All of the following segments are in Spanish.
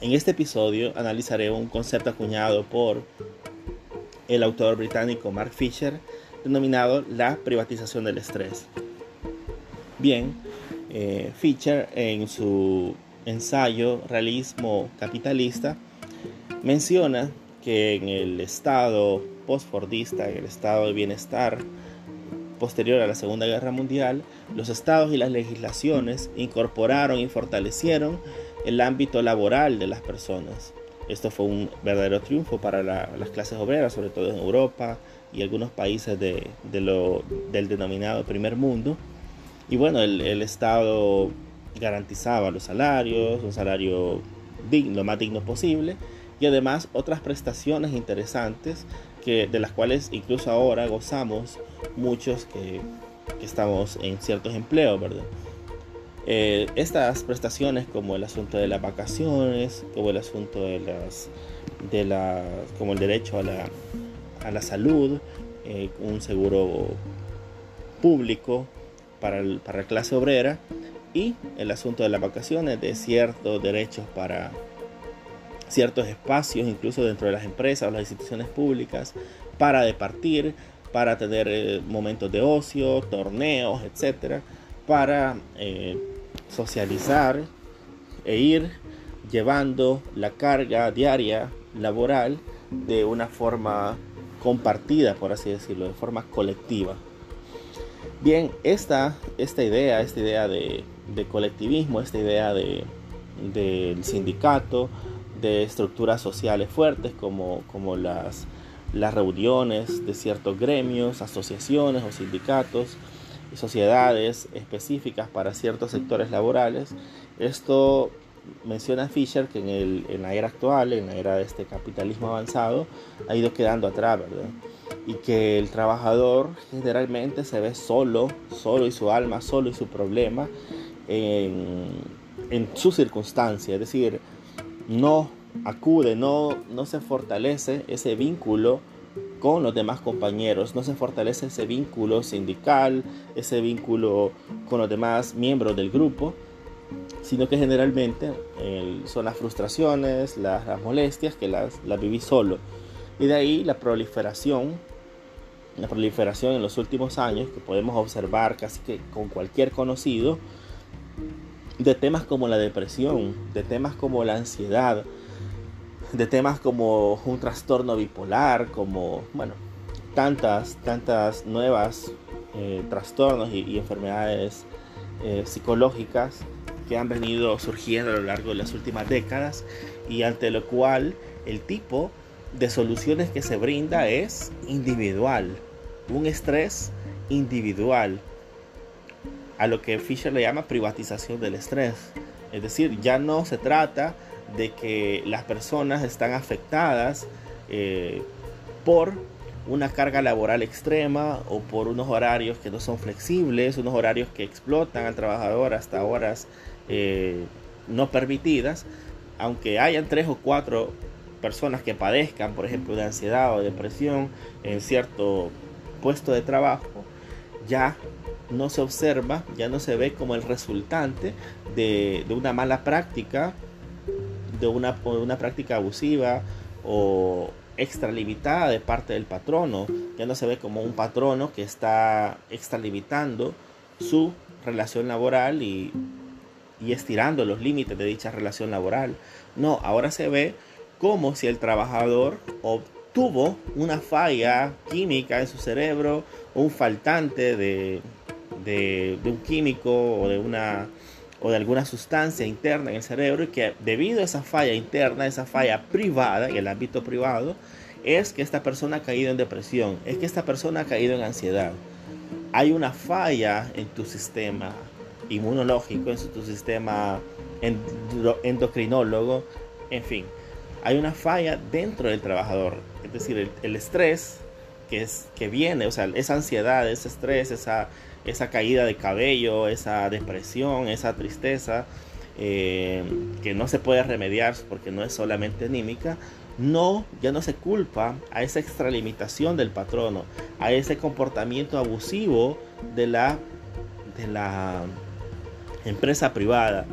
En este episodio analizaré un concepto acuñado por el autor británico Mark Fisher denominado la privatización del estrés. Bien, eh, Fisher en su ensayo Realismo Capitalista menciona que en el estado postfordista, en el estado de bienestar posterior a la Segunda Guerra Mundial, los estados y las legislaciones incorporaron y fortalecieron el ámbito laboral de las personas. Esto fue un verdadero triunfo para las clases obreras, sobre todo en Europa y algunos países del denominado primer mundo. Y bueno, el, Estado garantizaba los salarios, un salario digno, lo más digno posible, y además otras prestaciones interesantes que, de las cuales incluso ahora gozamos muchos que, que estamos en ciertos empleos, ¿verdad? Eh, estas prestaciones como el asunto de las vacaciones, como el asunto de las, de la, como el derecho a la, a la salud, eh, un seguro público para, para la clase obrera y el asunto de las vacaciones, de ciertos derechos para ciertos espacios, incluso dentro de las empresas o las instituciones públicas, para departir, para tener eh, momentos de ocio, torneos, etcétera, para socializar e ir llevando la carga diaria laboral de una forma compartida, por así decirlo, de forma colectiva. Bien, esta, esta idea, esta idea de, colectivismo, esta idea de, del sindicato, de estructuras sociales fuertes como, como las, las reuniones de ciertos gremios, asociaciones o sindicatos, sociedades específicas para ciertos sectores laborales. Esto menciona Fisher que en, el, en, la era actual, en la era de este capitalismo avanzado, ha ido quedando atrás, ¿verdad? Y que el trabajador generalmente se ve solo, solo y su alma, solo y su problema en, en su circunstancia, es decir, no acude, no, no se fortalece ese vínculo con los demás compañeros, no se fortalece ese vínculo sindical, ese vínculo con los demás miembros del grupo, sino que generalmente son las frustraciones, las, molestias que las, las viví solo. Y de ahí la proliferación, la proliferación en los últimos años que podemos observar casi que con cualquier conocido, de temas como la depresión, de temas como la ansiedad, de temas como un trastorno bipolar, como, bueno, tantas, tantas nuevas eh, trastornos y, enfermedades eh, psicológicas que han venido surgiendo a lo largo de las últimas décadas y ante lo cual el tipo de soluciones que se brinda es individual, un estrés individual, a lo que Fisher le llama privatización del estrés. Es decir, ya no se trata de que las personas están afectadas eh, por una carga laboral extrema o por unos horarios que no son flexibles, unos horarios que explotan al trabajador hasta horas eh, no permitidas, aunque hayan tres o cuatro personas que padezcan, por ejemplo, de ansiedad o depresión en cierto puesto de trabajo, ya no se observa, ya no se ve como el resultante de, de una mala práctica de una, una práctica abusiva o extralimitada de parte del patrono. Ya no se ve como un patrono que está extralimitando su relación laboral y, y estirando los límites de dicha relación laboral. No, ahora se ve como si el trabajador obtuvo una falla química en su cerebro, un faltante de, de, de un químico o de una o de alguna sustancia interna en el cerebro y que debido a esa falla interna, esa falla privada, en el ámbito privado, es que esta persona ha caído en depresión, es que esta persona ha caído en ansiedad. Hay una falla en tu sistema inmunológico, en tu sistema endocrinólogo, en fin, hay una falla dentro del trabajador. Es decir, el, estrés que, es, que viene, o sea, esa ansiedad, ese estrés, esa esa caída de cabello, esa depresión, esa tristeza, eh, que no se puede remediar porque no es solamente anímica, no, ya no se culpa a esa extralimitación del patrono, a ese comportamiento abusivo de la, de la empresa privada,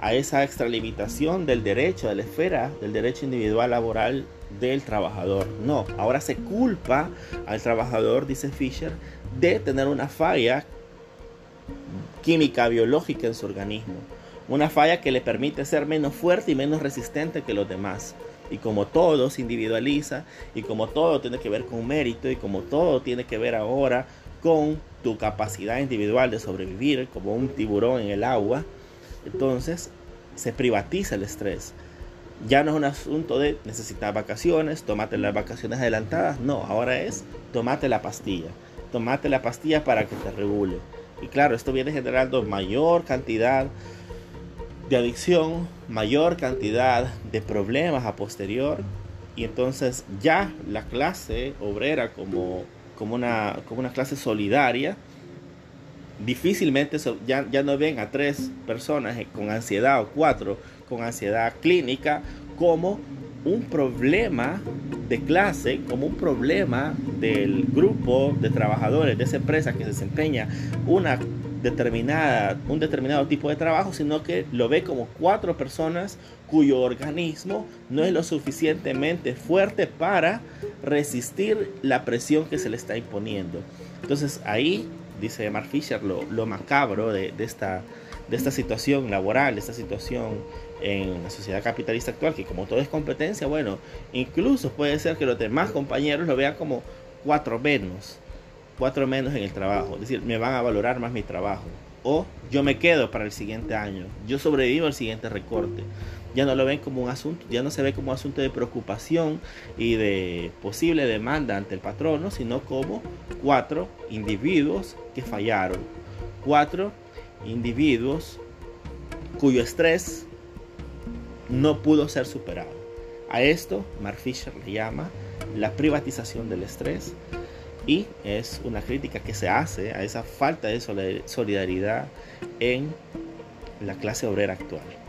a esa extralimitación del derecho, de la esfera del derecho individual laboral del trabajador. No, ahora se culpa al trabajador, dice Fisher, de tener una falla química, biológica en su organismo. Una falla que le permite ser menos fuerte y menos resistente que los demás. Y como todo se individualiza, y como todo tiene que ver con mérito, y como todo tiene que ver ahora con tu capacidad individual de sobrevivir, como un tiburón en el agua, entonces se privatiza el estrés. Ya no es un asunto de necesitar vacaciones, tomate las vacaciones adelantadas, no, ahora es tomate la pastilla, tomate la pastilla para que te regule. Y claro, esto viene generando mayor cantidad de adicción, mayor cantidad de problemas a posterior. Y entonces ya la clase obrera como, como, una, como una clase solidaria, difícilmente ya, ya no ven a tres personas con ansiedad o cuatro con ansiedad clínica como un problema de clase, como un problema del grupo de trabajadores de esa empresa que desempeña una determinada, un determinado tipo de trabajo, sino que lo ve como cuatro personas cuyo organismo no es lo suficientemente fuerte para resistir la presión que se le está imponiendo. Entonces ahí, dice Mark Fisher, lo, macabro de, esta, de esta situación laboral, de esta situación en la sociedad capitalista actual, que como todo es competencia, bueno, incluso puede ser que los demás compañeros lo vean como cuatro menos, cuatro menos en el trabajo, es decir, me van a valorar más mi trabajo. O yo me quedo para el siguiente año, yo sobrevivo al siguiente recorte. Ya no lo ven como un asunto, ya no se ve como un asunto de preocupación y de posible demanda ante el patrono, sino como cuatro individuos que fallaron. Cuatro individuos cuyo estrés no pudo ser superado. A esto Mark Fisher le llama la privatización del estrés y es una crítica que se hace a esa falta de solidaridad en la clase obrera actual.